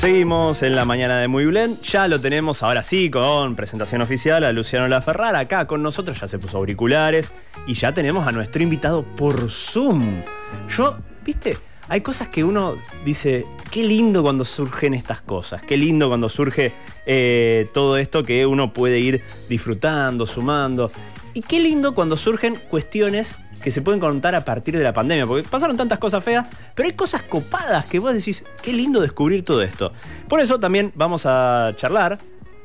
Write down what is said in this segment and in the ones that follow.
Seguimos en la mañana de Muy Blend. Ya lo tenemos ahora sí con presentación oficial a Luciano Laferrar. Acá con nosotros ya se puso auriculares y ya tenemos a nuestro invitado por Zoom. Yo, viste, hay cosas que uno dice, qué lindo cuando surgen estas cosas, qué lindo cuando surge eh, todo esto que uno puede ir disfrutando, sumando. Y qué lindo cuando surgen cuestiones que se pueden contar a partir de la pandemia, porque pasaron tantas cosas feas, pero hay cosas copadas que vos decís, qué lindo descubrir todo esto. Por eso también vamos a charlar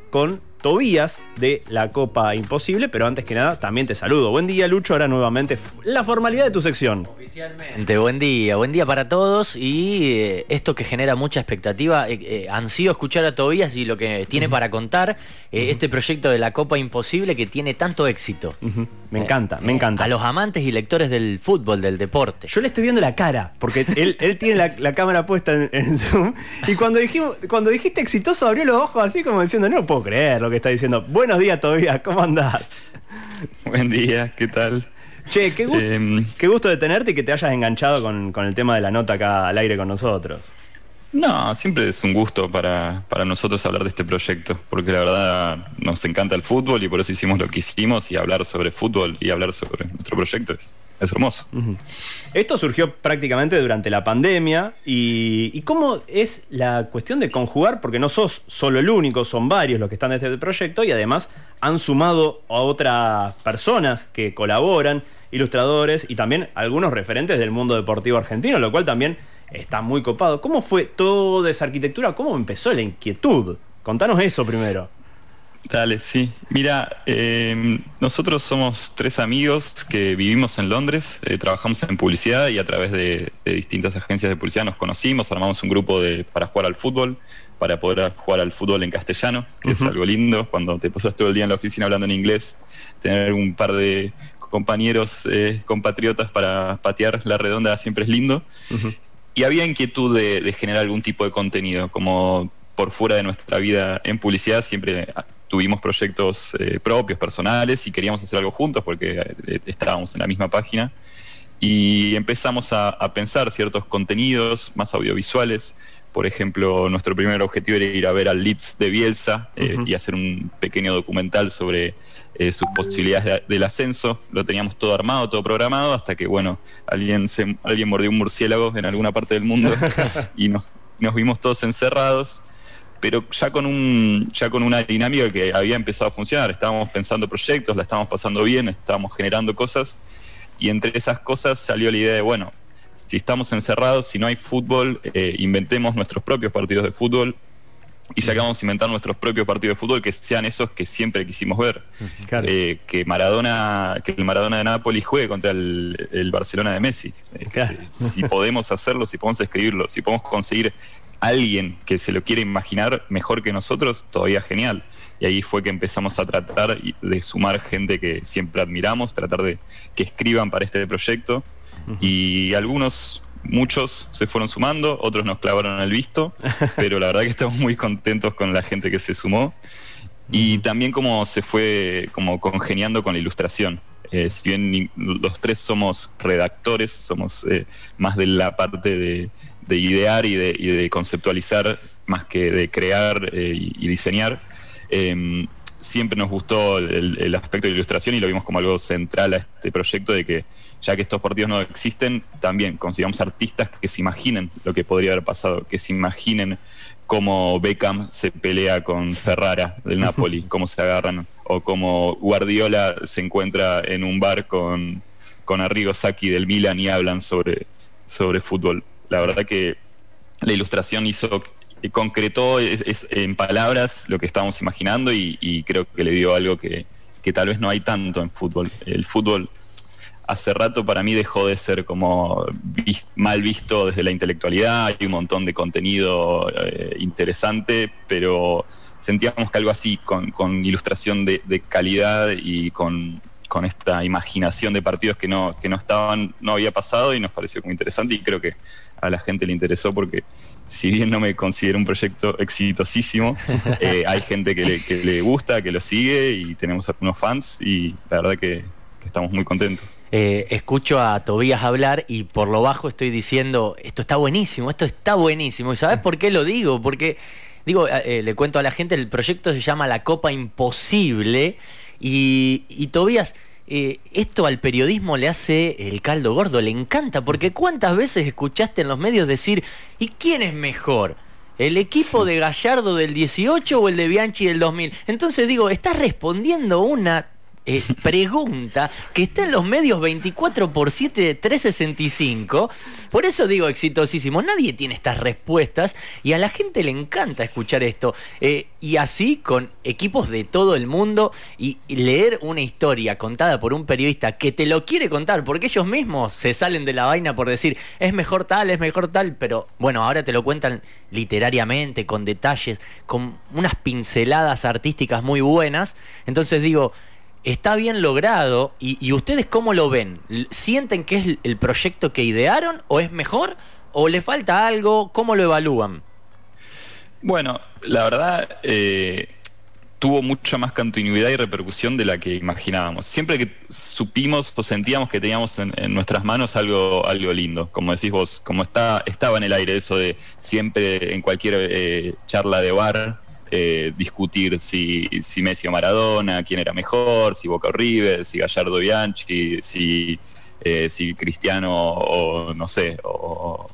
con Tobías de la Copa Imposible, pero antes que nada también te saludo. Buen día, Lucho. Ahora nuevamente la formalidad de tu sección. Oficialmente, buen día, buen día para todos y eh, esto que genera mucha expectativa. Eh, eh, ansío escuchar a Tobías y lo que tiene para contar este proyecto de la Copa Imposible que tiene tanto éxito. Me encanta, me encanta. A los amantes y lectores del fútbol, del deporte. Yo le estoy viendo la cara, porque él, tiene la, cámara puesta en, Zoom. Y cuando, dijimos, cuando dijiste exitoso, abrió los ojos así como diciendo, no puedo creer lo que está diciendo. Buenos días todavía, ¿cómo andás? Buen día, ¿qué tal? Che, qué, em, gusto de tenerte y que te hayas enganchado con, con, el tema de la nota acá al aire con nosotros. No, siempre es un gusto para, para, nosotros hablar de este proyecto, porque la verdad nos encanta el fútbol y por eso hicimos lo que hicimos y hablar sobre fútbol y hablar sobre nuestro proyecto es, es hermoso. Esto surgió prácticamente durante la pandemia y, cómo es la cuestión de conjugar, porque no sos solo el único, son varios los que están en este proyecto y además han sumado a otras personas que colaboran, ilustradores y también algunos referentes del mundo deportivo argentino, lo cual también está muy copado. ¿Cómo fue toda esa arquitectura? ¿Cómo empezó la inquietud? Contanos eso primero. Dale, sí. Mira, em, nosotros somos tres amigos que vivimos en Londres, eh, trabajamos en publicidad y a través de, distintas agencias de publicidad nos conocimos, armamos un grupo de, para jugar al fútbol, para poder jugar al fútbol en castellano, que es algo lindo, cuando te pasas todo el día en la oficina hablando en inglés, tener un par de compañeros, eh, compatriotas para patear la redonda siempre es lindo. Y había inquietud de, de generar algún tipo de contenido, como por fuera de nuestra vida en publicidad siempre tuvimos proyectos eh, propios, personales, y queríamos hacer algo juntos porque eh, estábamos en la misma página. Y empezamos a, pensar ciertos contenidos más audiovisuales. Por ejemplo, nuestro primer objetivo era ir a ver al Leeds de Bielsa eh, y hacer un pequeño documental sobre sus posibilidades del ascenso. Lo teníamos todo armado, todo programado, hasta que, bueno, alguien, se, alguien mordió un murciélago en alguna parte del mundo y nos, nos vimos todos encerrados pero ya con, un, ya con una dinámica que había empezado a funcionar. Estábamos pensando proyectos, la estábamos pasando bien, estábamos generando cosas, y entre esas cosas salió la idea de, bueno, si estamos encerrados, si no hay fútbol, eh, inventemos nuestros propios partidos de fútbol. Y ya que vamos a inventar nuestros propios partidos de fútbol que sean esos que siempre quisimos ver. Eh, que Maradona, que el Maradona de Nápoles juegue contra el, Barcelona de Messi. Eh, si podemos hacerlo, si podemos escribirlo, si podemos conseguir alguien que se lo quiere imaginar mejor que nosotros, todavía genial. Y ahí fue que empezamos a tratar de sumar gente que siempre admiramos, tratar de que escriban para este proyecto. Y algunos, muchos se fueron sumando, otros nos clavaron el visto, pero la verdad que estamos muy contentos con la gente que se sumó. Y también como se fue como congeniando con la ilustración. Eh, si bien los tres somos redactores, somos eh, más de la parte de, de idear y de, conceptualizar más que de crear eh, y, diseñar. Em, siempre nos gustó el, aspecto de ilustración y lo vimos como algo central a este proyecto de que ya que estos partidos no existen, también consigamos artistas que se imaginen lo que podría haber pasado, que se imaginen cómo Beckham se pelea con Ferrara del Napoli, cómo se agarran, o cómo Guardiola se encuentra en un bar con, con Arrigo Sacchi del Milan y hablan sobre, sobre fútbol la verdad que la ilustración hizo, concretó en palabras lo que estábamos imaginando y, creo que le dio algo que, tal vez no hay tanto en fútbol. El fútbol hace rato para mí dejó de ser como mal visto desde la intelectualidad, hay un montón de contenido eh, interesante, pero sentíamos que algo así, con, ilustración de, calidad y con, con, esta imaginación de partidos que no, que no estaban, no había pasado y nos pareció muy interesante y creo que a la gente le interesó porque si bien no me considero un proyecto exitosísimo, eh, hay gente que le, gusta, que lo sigue y tenemos algunos fans y la verdad que, estamos muy contentos. Eh, escucho a Tobías hablar y por lo bajo estoy diciendo, esto está buenísimo, esto está buenísimo. ¿Y sabes por qué lo digo? Porque, digo, eh, le cuento a la gente, el proyecto se llama La Copa Imposible y, y Tobías... Eh, esto al periodismo le hace el caldo gordo, le encanta, porque cuántas veces escuchaste en los medios decir, ¿y quién es mejor? ¿El equipo de Gallardo del 18 o el de Bianchi del 2000? Entonces digo, estás respondiendo una eh, pregunta que está en los medios 24 por 7, 365. Por eso digo exitosísimo. Nadie tiene estas respuestas y a la gente le encanta escuchar esto. Eh, y así con equipos de todo el mundo y, leer una historia contada por un periodista que te lo quiere contar, porque ellos mismos se salen de la vaina por decir es mejor tal, es mejor tal, pero bueno, ahora te lo cuentan literariamente, con detalles, con unas pinceladas artísticas muy buenas. Entonces digo, está bien logrado y, ustedes cómo lo ven? ¿Sienten que es el proyecto que idearon o es mejor o le falta algo? ¿Cómo lo evalúan? Bueno, la verdad eh, tuvo mucha más continuidad y repercusión de la que imaginábamos. Siempre que supimos o sentíamos que teníamos en, nuestras manos algo, algo lindo, como decís vos, como está, estaba en el aire eso de siempre en cualquier eh, charla de bar eh, discutir si, si, Messi o Maradona, quién era mejor, si Boca o River, si Gallardo Bianchi, si, eh, si Cristiano o no sé, o,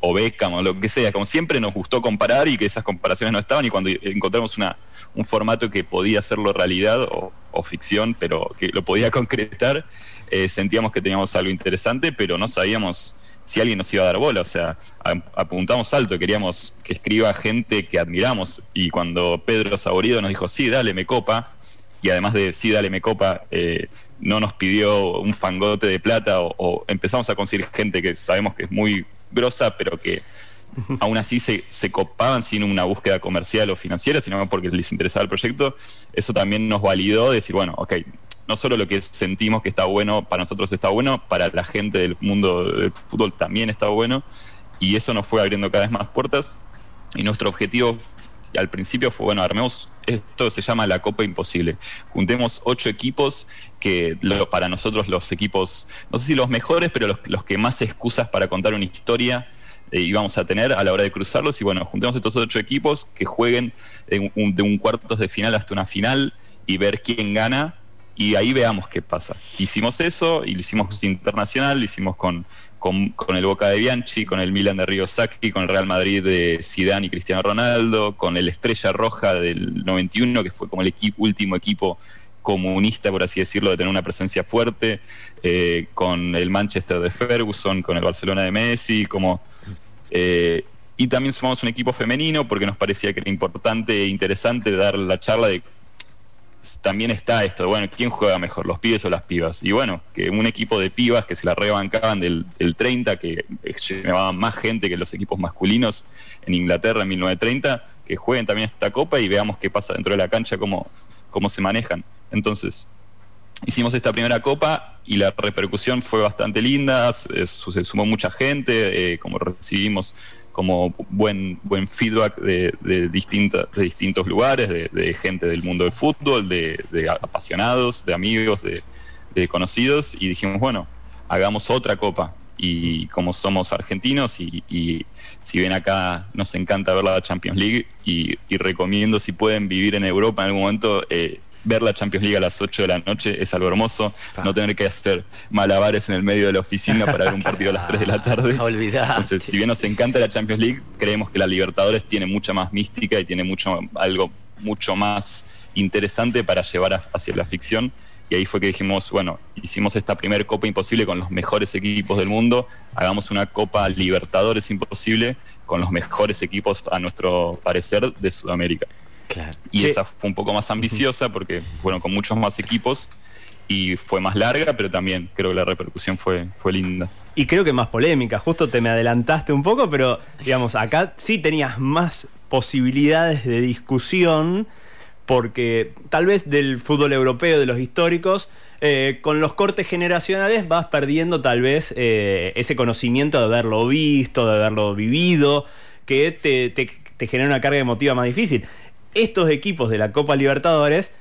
o, Beckham o lo que sea. Como siempre nos gustó comparar y que esas comparaciones no estaban y cuando encontramos una, un formato que podía hacerlo realidad o, ficción, pero que lo podía concretar, eh, sentíamos que teníamos algo interesante, pero no sabíamos si alguien nos iba a dar bola. O sea, apuntamos alto, queríamos que escriba gente que admiramos. Y cuando Pedro Saborido nos dijo, sí, dale, me copa, y además de sí, dale, me copa, eh, no nos pidió un fangote de plata o, empezamos a conseguir gente que sabemos que es muy grosa, pero que aún así se, se, copaban sin una búsqueda comercial o financiera, sino porque les interesaba el proyecto, eso también nos validó decir, bueno, ok, no solo lo que sentimos que está bueno, para nosotros está bueno, para la gente del mundo del fútbol también está bueno, y eso nos fue abriendo cada vez más puertas, y nuestro objetivo al principio fue, bueno, armemos, esto se llama la Copa Imposible, juntemos ocho equipos que para nosotros los equipos, no sé si los mejores, pero los, que más excusas para contar una historia eh, íbamos a tener a la hora de cruzarlos. Y bueno, juntemos estos ocho equipos que jueguen de un, de un cuartos de final hasta una final y ver quién gana y ahí veamos qué pasa. Hicimos eso y lo hicimos internacional, lo hicimos con, con, el Boca de Bianchi, con el Milan de Sacchi, con el Real Madrid de Zidane y Cristiano Ronaldo, con el Estrella Roja del 91, que fue como el último equipo comunista, por así decirlo, de tener una presencia fuerte, eh, con el Manchester de Ferguson, con el Barcelona de Messi, como... Eh, y también sumamos un equipo femenino porque nos parecía que era importante e interesante dar la charla de también está esto, bueno, ¿quién juega mejor, los pibes o las pibas? Y bueno, que un equipo de pibas que se la rebancaban del, 30, que llevaban más gente que los equipos masculinos en Inglaterra en 1930, que jueguen también esta copa y veamos qué pasa dentro de la cancha, cómo, cómo se manejan. Entonces, hicimos esta primera copa y la repercusión fue bastante linda, se, sumó mucha gente, eh, como recibimos como buen, buen feedback de, de, de distintos lugares, de, gente del mundo del fútbol, de, apasionados, de amigos, de, conocidos, y dijimos, bueno, hagamos otra copa. Y como somos argentinos y, si ven acá nos encanta ver la Champions League y, recomiendo si pueden vivir en Europa en algún momento, eh, ver la Champions League a las 8 de la noche es algo hermoso. No tener que hacer malabares en el medio de la oficina para ver un partido a las 3 de la tarde. Entonces, si bien nos encanta la Champions League, creemos que la Libertadores tiene mucha más mística y tiene mucho algo mucho más interesante para llevar hacia la ficción. Y ahí fue que dijimos, bueno, hicimos esta primera Copa Imposible con los mejores equipos del mundo, hagamos una Copa Libertadores Imposible con los mejores equipos, a nuestro parecer, de Sudamérica. Y esa fue un poco más ambiciosa porque, bueno, con muchos más equipos y fue más larga, pero también creo que la repercusión fue, fue linda. Y creo que más polémica, justo te me adelantaste un poco, pero digamos, acá sí tenías más posibilidades de discusión, porque tal vez del fútbol europeo, de los históricos, eh, con los cortes generacionales vas perdiendo tal vez eh, ese conocimiento de haberlo visto, de haberlo vivido, que te, te genera una carga emotiva más difícil estos equipos de la Copa Libertadores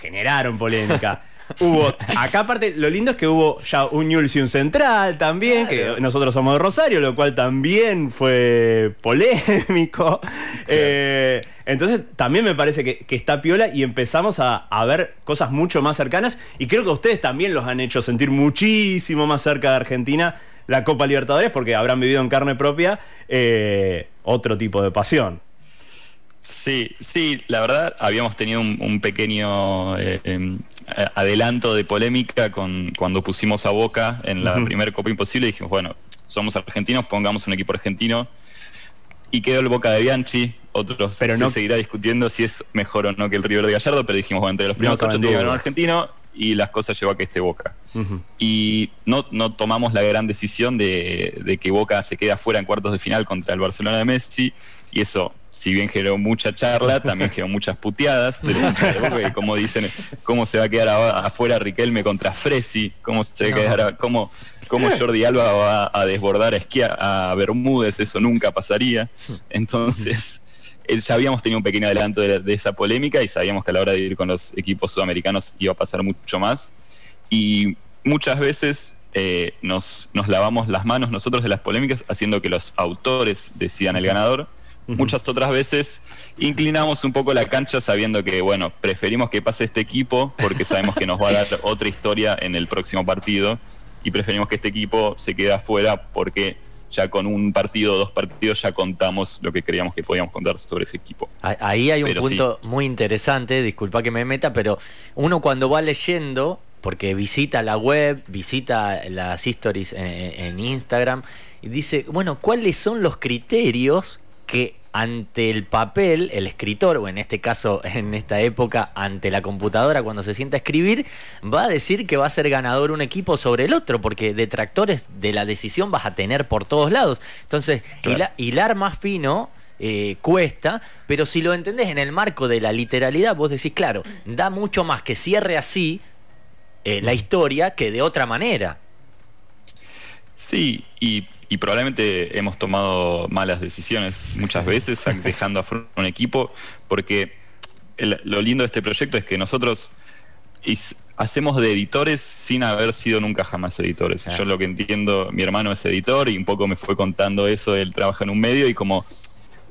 generaron polémica. hubo, acá aparte, lo lindo es que hubo ya un Newell's y un Central también, que nosotros somos de Rosario, lo cual también fue polémico. Eh, entonces también me parece que, está piola y empezamos a, ver cosas mucho más cercanas y creo que ustedes también los han hecho sentir muchísimo más cerca de Argentina la Copa Libertadores porque habrán vivido en carne propia eh, otro tipo de pasión. Sí, sí, la verdad habíamos tenido un, pequeño eh, em, adelanto de polémica con cuando pusimos a Boca en la primera Copa Imposible y dijimos, bueno, somos argentinos, pongamos un equipo argentino. Y quedó el Boca de Bianchi, otros pero se no seguirá discutiendo si es mejor o no que el River de Gallardo, pero dijimos, bueno, entre los primeros ocho un argentino y las cosas llevó a que esté Boca. Y no, no tomamos la gran decisión de, de que Boca se quede afuera en cuartos de final contra el Barcelona de Messi y eso si bien generó mucha charla, también generó muchas puteadas de los como dicen, cómo se va a quedar afuera Riquelme contra Fresi, cómo se va a quedar, cómo, cómo Jordi Alba va a desbordar a, a Bermúdez, eso nunca pasaría. Entonces, ya habíamos tenido un pequeño adelanto de, esa polémica y sabíamos que a la hora de ir con los equipos sudamericanos iba a pasar mucho más. Y muchas veces eh, nos, nos lavamos las manos nosotros de las polémicas haciendo que los autores decidan el ganador Muchas otras veces. Inclinamos un poco la cancha sabiendo que, bueno, preferimos que pase este equipo porque sabemos que nos va a dar otra historia en el próximo partido y preferimos que este equipo se quede afuera porque ya con un partido o dos partidos ya contamos lo que creíamos que podíamos contar sobre ese equipo. Ahí hay un punto muy interesante, disculpa que me meta, pero uno cuando va leyendo, porque visita la web, visita las stories en, en Instagram, y dice, bueno, ¿cuáles son los criterios que ante el papel, el escritor, o en este caso, en esta época, ante la computadora cuando se sienta a escribir, va a decir que va a ser ganador un equipo sobre el otro, porque detractores de la decisión vas a tener por todos lados. Entonces, hilar más fino eh, cuesta, pero si lo entendés en el marco de la literalidad, vos decís, claro, da mucho más que cierre así eh, la historia que de otra manera. Sí, y y probablemente hemos tomado malas decisiones muchas veces dejando afuera un equipo, porque lo lindo de este proyecto es que nosotros hacemos de editores sin haber sido nunca jamás editores. Yo lo que entiendo, mi hermano es editor y un poco me fue contando eso, él trabaja en un medio y como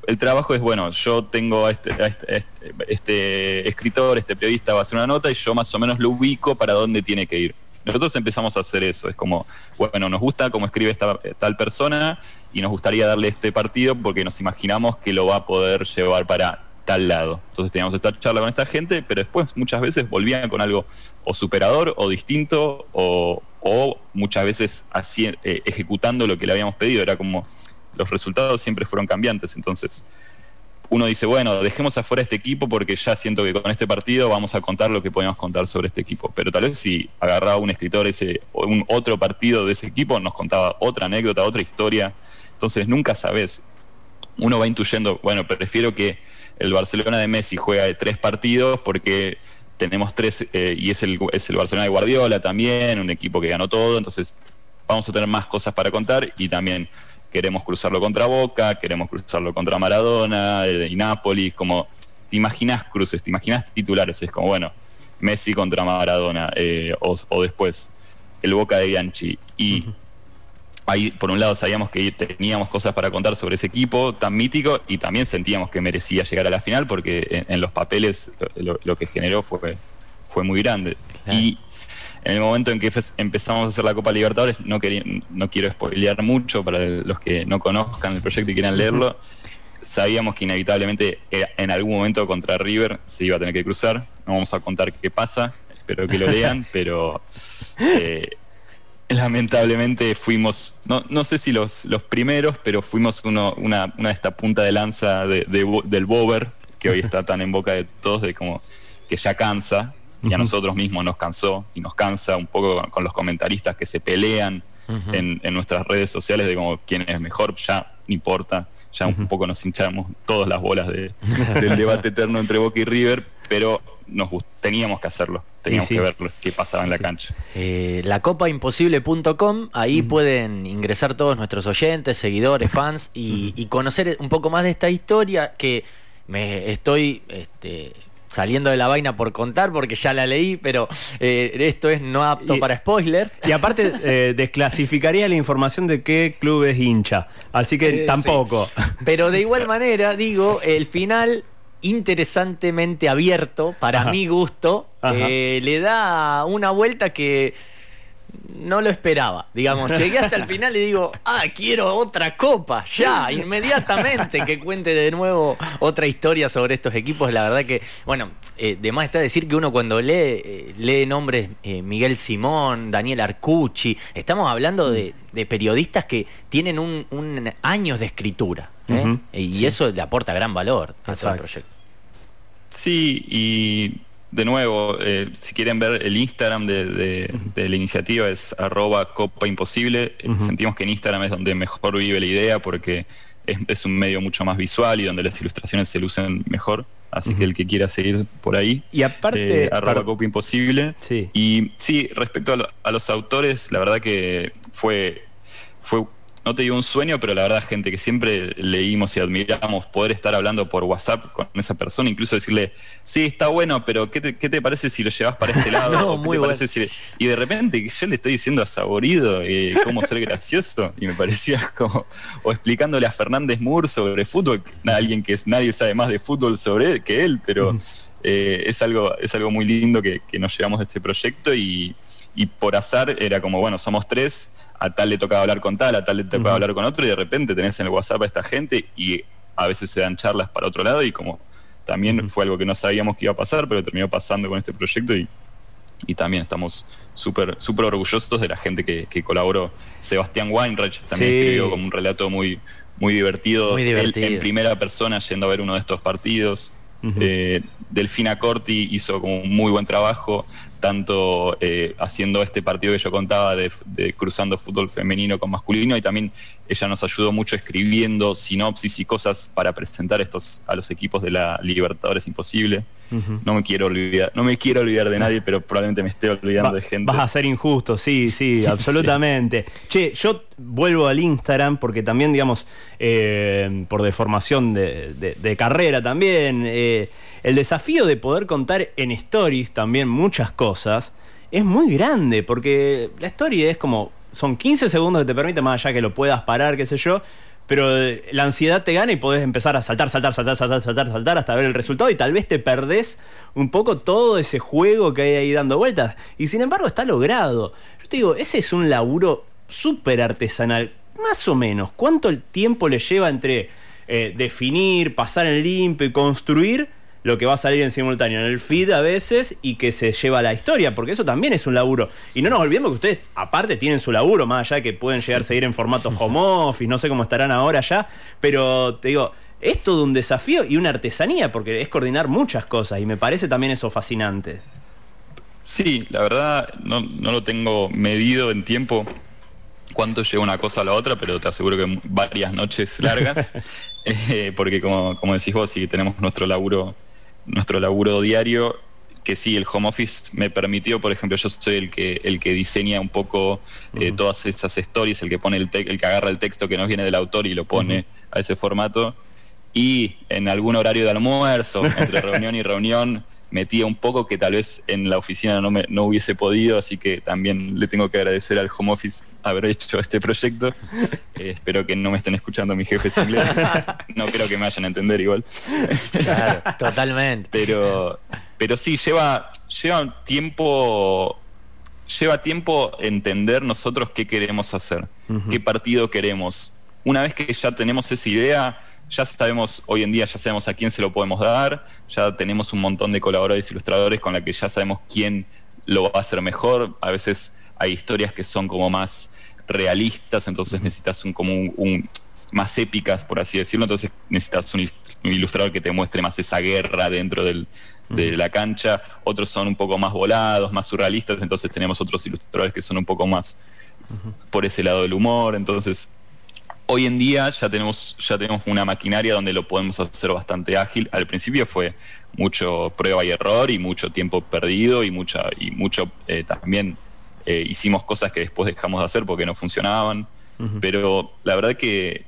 el trabajo es, bueno, yo tengo este, este, este escritor, este periodista va a hacer una nota y yo más o menos lo ubico para dónde tiene que ir. Nosotros empezamos a hacer eso, es como, bueno, nos gusta cómo escribe esta tal persona y nos gustaría darle este partido porque nos imaginamos que lo va a poder llevar para tal lado. Entonces teníamos esta charla con esta gente, pero después muchas veces volvían con algo o superador o distinto o, muchas veces eh, ejecutando lo que le habíamos pedido. Era como los resultados siempre fueron cambiantes. Entonces, uno dice, bueno, dejemos afuera este equipo porque ya siento que con este partido vamos a contar lo que podemos contar sobre este equipo. Pero tal vez si agarraba un escritor ese un otro partido de ese equipo, nos contaba otra anécdota, otra historia. Entonces nunca sabes. Uno va intuyendo, bueno, prefiero que el Barcelona de Messi juega de tres partidos porque tenemos tres, eh, y es el, es el Barcelona de Guardiola también, un equipo que ganó todo, entonces vamos a tener más cosas para contar y también queremos cruzarlo contra Boca, queremos cruzarlo contra Maradona y Nápoles, como te imaginas cruces, te imaginas titulares, es como, bueno, Messi contra Maradona, eh, o, después el Boca de Bianchi. Y ahí, por un lado, sabíamos que teníamos cosas para contar sobre ese equipo tan mítico y también sentíamos que merecía llegar a la final porque en, los papeles lo, que generó fue, fue muy grande. Y en el momento en que empezamos a hacer la Copa Libertadores, no, no quiero spoilear mucho para los que no conozcan el proyecto y quieran leerlo, sabíamos que inevitablemente eh, en algún momento contra River se iba a tener que cruzar. No vamos a contar qué pasa, espero que lo lean, pero eh, lamentablemente fuimos, no, no sé si los, los primeros, pero fuimos uno, una, una de esta punta de lanza del Bober, que hoy está tan en boca de todos, de como que ya cansa, y a nosotros mismos nos cansó y nos cansa un poco con, los comentaristas que se pelean en, nuestras redes sociales de como quién es mejor, ya no importa, ya un poco nos hinchamos todas las bolas de, del debate eterno entre Boca y River, pero nos teníamos que hacerlo, teníamos que ver qué pasaba en la cancha. Eh, lacopaimposible.com, ahí pueden ingresar todos nuestros oyentes, seguidores, fans y, y, conocer un poco más de esta historia que me estoy este, saliendo de la vaina por contar porque ya la leí, pero eh, esto es no apto para spoilers. Y aparte eh, desclasificaría la información de qué club es hincha, así que tampoco. Pero de igual manera, digo, el final interesantemente abierto, para mi gusto, le da una vuelta que no lo esperaba. Digamos, llegué hasta el final y digo, ah, quiero otra copa, ya, inmediatamente que cuente de nuevo otra historia sobre estos equipos. La verdad que, bueno, eh, de más está decir que uno cuando lee, eh, lee nombres eh, Miguel Simón, Daniel Arcucci, estamos hablando de, periodistas que tienen un, años de escritura. y eso le aporta gran valor a todo el proyecto. Sí, y de nuevo, eh, si quieren ver el Instagram de, la iniciativa es arroba Copa Imposible. Eh, sentimos que en Instagram es donde mejor vive la idea porque es, un medio mucho más visual y donde las ilustraciones se lucen mejor. Así que el que quiera seguir por ahí. Y aparte. Eh, arroba Copa Imposible. Sí. Y sí, respecto a, a, los autores, la verdad que fue, fue no te digo un sueño, pero la verdad, gente que siempre leímos y admiramos, poder estar hablando por WhatsApp con esa persona, incluso decirle, sí, está bueno, pero ¿qué te, parece si lo llevas para este lado? no, muy bueno. Y de repente yo le estoy diciendo a Saborido eh, cómo ser gracioso, y me parecía como, o explicándole a Fernández Moore sobre fútbol, alguien que es, nadie sabe más de fútbol sobre él que él, pero eh, es, algo, es algo muy lindo que, nos llevamos de este proyecto y, y por azar era como, bueno, somos tres a tal le tocaba hablar con tal, a tal le tocaba hablar con otro, y de repente tenés en el WhatsApp a esta gente y a veces se dan charlas para otro lado y como también fue algo que no sabíamos que iba a pasar, pero terminó pasando con este proyecto y, y también estamos súper súper orgullosos de la gente que, colaboró. Sebastián Weinreich también escribió como un relato muy, muy divertido, muy divertido. en primera persona yendo a ver uno de estos partidos. Eh, Delfina Corti hizo como un muy buen trabajo tanto eh, haciendo este partido que yo contaba de, cruzando fútbol femenino con masculino y también ella nos ayudó mucho escribiendo sinopsis y cosas para presentar estos a los equipos de la Libertadores Imposible. No me quiero olvidar, no me quiero olvidar de nadie, pero probablemente me esté olvidando de gente. Vas a ser injusto, sí, sí, absolutamente. Che, yo vuelvo al Instagram porque también, digamos, eh, por deformación de, carrera también. Eh, el desafío de poder contar en stories también muchas cosas es muy grande, porque la story es como, son 15 segundos que te permite, más allá que lo puedas parar, qué sé yo, pero la ansiedad te gana y podés empezar a saltar, saltar, saltar, saltar, saltar, saltar hasta ver el resultado y tal vez te perdés un poco todo ese juego que hay ahí dando vueltas. Y sin embargo está logrado. Yo te digo, ese es un laburo súper artesanal, más o menos. ¿Cuánto tiempo le lleva entre eh, definir, pasar en limpio y construir? Lo que va a salir en simultáneo en el feed a veces y que se lleva a la historia, porque eso también es un laburo. Y no nos olvidemos que ustedes, aparte, tienen su laburo, más allá que pueden llegar a seguir en formato home office, no sé cómo estarán ahora ya, pero te digo, es todo un desafío y una artesanía, porque es coordinar muchas cosas y me parece también eso fascinante. Sí, la verdad no, lo tengo medido en tiempo cuánto lleva una cosa a la otra, pero te aseguro que varias noches largas, eh, porque como, como decís vos, si tenemos nuestro laburo nuestro laburo diario, que sí, el home office me permitió, por ejemplo, yo soy el que, el que diseña un poco eh, todas esas stories, el que pone el, el que agarra el texto que nos viene del autor y lo pone a ese formato. Y en algún horario de almuerzo, entre reunión y reunión, metía un poco que tal vez en la oficina no, me, no hubiese podido, así que también le tengo que agradecer al home office haber hecho este proyecto. Eh, espero que no me estén escuchando mis jefes ingleses. No creo que me vayan a entender igual. Claro, totalmente. Pero, pero sí, lleva, lleva tiempo. Lleva tiempo entender nosotros qué queremos hacer, qué partido queremos. Una vez que ya tenemos esa idea, ya sabemos, hoy en día ya sabemos a quién se lo podemos dar, ya tenemos un montón de colaboradores ilustradores con la que ya sabemos quién lo va a hacer mejor. A veces hay historias que son como más realistas, entonces necesitas un como un, más épicas, por así decirlo, entonces necesitas un, ilustrador que te muestre más esa guerra dentro de la cancha. Otros son un poco más volados, más surrealistas, entonces tenemos otros ilustradores que son un poco más por ese lado del humor, entonces Hoy en día ya tenemos, ya tenemos una maquinaria donde lo podemos hacer bastante ágil. Al principio fue mucho prueba y error y mucho tiempo perdido y, mucha, y mucho eh, también eh, hicimos cosas que después dejamos de hacer porque no funcionaban. Pero la verdad que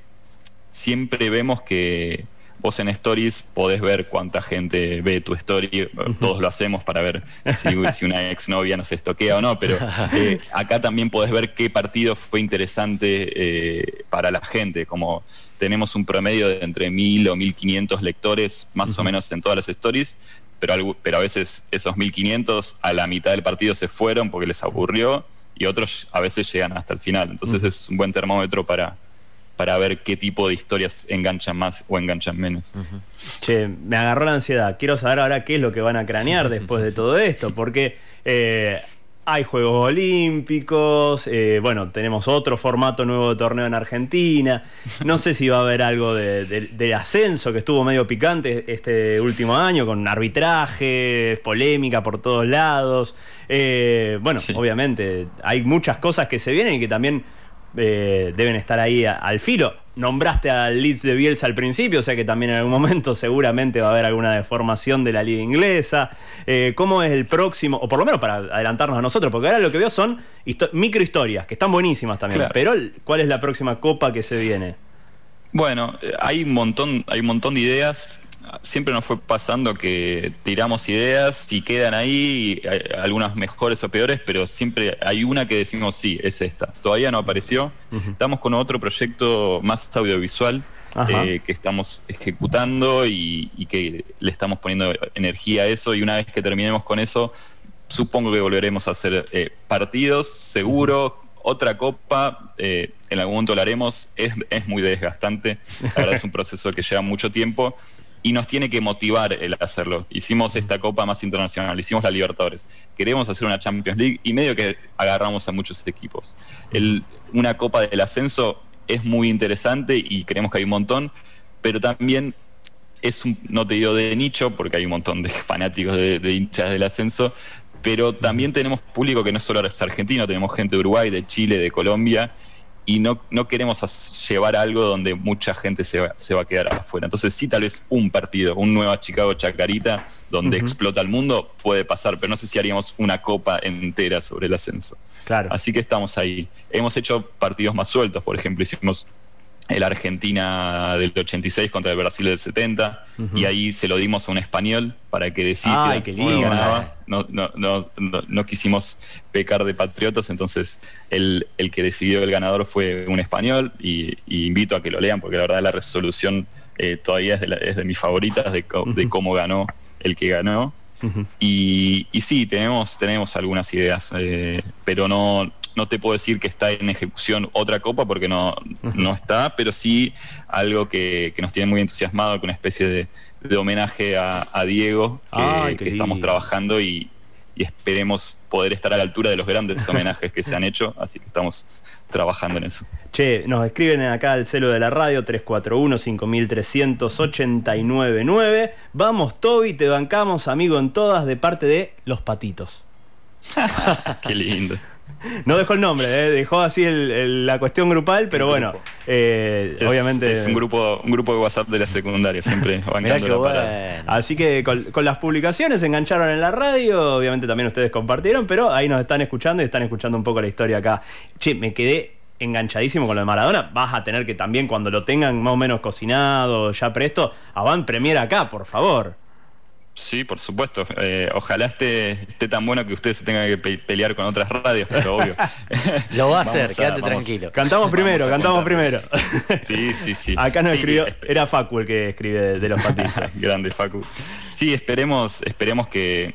siempre vemos que vos en Stories podés ver cuánta gente ve tu story, todos lo hacemos para ver si, si una exnovia nos estoquea o no, pero eh, acá también podés ver qué partido fue interesante eh, para la gente, como tenemos un promedio de entre 1000 o 1500 lectores más o menos en todas las stories, pero, pero a veces esos 1500 a la mitad del partido se fueron porque les aburrió y otros a veces llegan hasta el final, entonces es un buen termómetro para para ver qué tipo de historias enganchan más o enganchan menos. Che, me agarró la ansiedad. Quiero saber ahora qué es lo que van a cranear después de todo esto, porque eh, hay Juegos Olímpicos, eh, bueno, tenemos otro formato nuevo de torneo en Argentina. No sé si va a haber algo de, ascenso que estuvo medio picante este último año, con arbitraje, polémica por todos lados. Eh, bueno, obviamente hay muchas cosas que se vienen y que también eh, deben estar ahí al filo. Nombraste al Leeds de Bielsa al principio, o sea que también en algún momento seguramente va a haber alguna deformación de la liga inglesa. Eh, ¿Cómo es el próximo? O por lo menos para adelantarnos a nosotros, porque ahora lo que veo son microhistorias, que están buenísimas también. Pero, ¿cuál es la próxima copa que se viene? Bueno, eh, hay un montón, hay un montón de ideas siempre nos fue pasando que tiramos ideas y quedan ahí, algunas mejores o peores, pero siempre hay una que decimos sí, es esta. Todavía no apareció. Estamos con otro proyecto más audiovisual. Eh, que estamos ejecutando y, que le estamos poniendo energía a eso. Y una vez que terminemos con eso supongo que volveremos a hacer eh, partidos seguro. Otra copa, eh, en algún momento la haremos, es, es muy desgastante, verdad es un proceso que lleva mucho tiempo, y nos tiene que motivar el hacerlo. Hicimos esta Copa más internacional, hicimos la Libertadores. Queremos hacer una Champions League y medio que agarramos a muchos equipos. una Copa del Ascenso es muy interesante y creemos que hay un montón, pero también es un, no te digo de nicho, porque hay un montón de fanáticos de, de hinchas del ascenso, pero también tenemos público que no solo es argentino, tenemos gente de Uruguay, de Chile, de Colombia, y no, no queremos llevar algo donde mucha gente se va, se va, a quedar afuera. Entonces sí, tal vez un partido, un Nueva Chicago Chacarita, donde explota el mundo, puede pasar, pero no sé si haríamos una copa entera sobre el ascenso. Claro. Así que estamos ahí. Hemos hecho partidos más sueltos, por ejemplo, hicimos el Argentina del 86 contra el Brasil del 70, y ahí se lo dimos a un español para que decida quién ganaba. No, no, no, no, quisimos pecar de patriotas, entonces el, el, que decidió el ganador fue un español, y, invito a que lo lean, porque la verdad la resolución eh, todavía es de, es de, mis favoritas de, de, cómo ganó el que ganó. y, y, sí, tenemos, tenemos algunas ideas, eh, pero no, no te puedo decir que está en ejecución otra copa porque no, no está, pero sí algo que, nos tiene muy entusiasmado, con una especie de, homenaje a, Diego que, estamos trabajando y, esperemos poder estar a la altura de los grandes homenajes que se han hecho, así que estamos trabajando en eso. Che, nos escriben acá al celo de la radio 341-5389. Vamos, Toby, te bancamos, amigo en todas, de parte de Los Patitos. Qué lindo. No dejó el nombre, ¿eh? dejó así la cuestión grupal, pero bueno, eh, obviamente. Es un grupo, un grupo de WhatsApp de la secundaria, siempre bancando la Así que con, las publicaciones se engancharon en la radio, obviamente también ustedes compartieron, pero ahí nos están escuchando y están escuchando un poco la historia acá. Che, me quedé enganchadísimo con lo de Maradona. Vas a tener que también, cuando lo tengan más o menos cocinado, ya presto, van premier acá, por favor. Sí, por supuesto. Eh, ojalá esté, esté tan bueno que ustedes se tengan que pelear con otras radios, pero obvio. Lo va a hacer, quédate tranquilo. Cantamos primero, cantamos primero. Sí, sí, sí. Acá no escribió, era Facu el que escribe de los patitos. Grande Facu. Sí, esperemos, esperemos que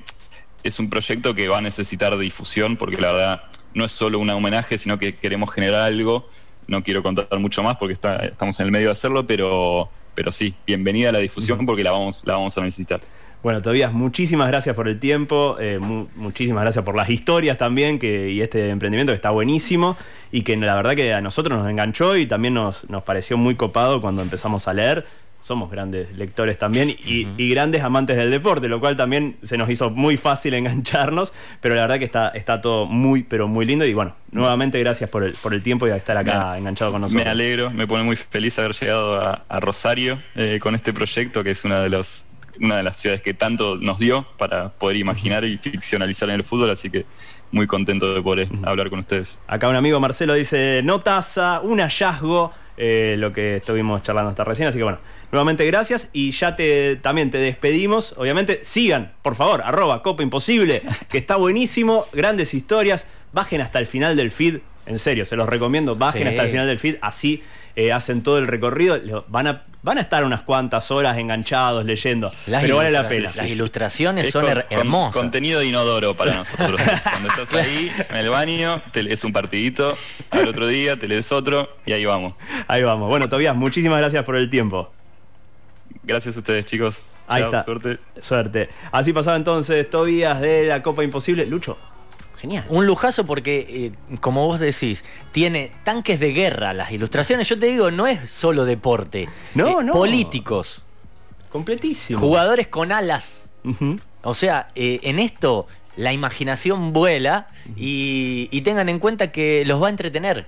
es un proyecto que va a necesitar difusión, porque la verdad no es solo un homenaje, sino que queremos generar algo. No quiero contar mucho más porque está, estamos en el medio de hacerlo, pero, pero sí, bienvenida a la difusión porque la vamos, la vamos a necesitar. Bueno, Tobías, muchísimas gracias por el tiempo, eh, muchísimas gracias por las historias también que, y este emprendimiento que está buenísimo y que la verdad que a nosotros nos enganchó y también nos, nos pareció muy copado cuando empezamos a leer. Somos grandes lectores también y, grandes amantes del deporte, lo cual también se nos hizo muy fácil engancharnos, pero la verdad que está, está todo muy, pero muy lindo y bueno, nuevamente gracias por el, por el tiempo y a estar acá enganchado con nosotros. Me alegro, me pone muy feliz haber llegado a, Rosario eh, con este proyecto que es una de los una de las ciudades que tanto nos dio para poder imaginar y ficcionalizar en el fútbol, así que muy contento de poder hablar con ustedes. Acá un amigo Marcelo dice, no taza, un hallazgo, eh, lo que estuvimos charlando hasta recién, así que bueno, nuevamente gracias y ya te también te despedimos, obviamente sigan, por favor, arroba Copa Imposible, que está buenísimo, grandes historias, bajen hasta el final del feed, en serio, se los recomiendo, bajen Sí. hasta el final del feed, así eh, hacen todo el recorrido, van a, van a estar unas cuantas horas enganchados leyendo, Las pero vale la pena. Las ilustraciones Es son con- her- con- hermosas. contenido de inodoro para nosotros. Cuando estás ahí en el baño, te lees un partidito, al otro día te lees otro y ahí vamos. Ahí vamos. Bueno, Tobías, muchísimas gracias por el tiempo. Gracias a ustedes, chicos. Ahí Chao, está. Suerte. Suerte. Así pasaba entonces Tobías de la Copa Imposible. Lucho, genial. Un lujazo porque, eh, como vos decís, tiene tanques de guerra las ilustraciones. Yo te digo, no es solo deporte. No, no. Políticos, Completísimo. jugadores con alas. O sea, eh, en esto la imaginación vuela y, y tengan en cuenta que los va a entretener,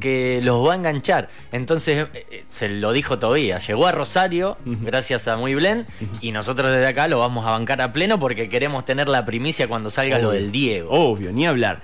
que los va a enganchar. Entonces, eh, eh, se lo dijo todavía, llegó a Rosario gracias a Muy Blend y nosotros desde acá lo vamos a bancar a pleno porque queremos tener la primicia cuando salga lo del Diego. Obvio, ni hablar.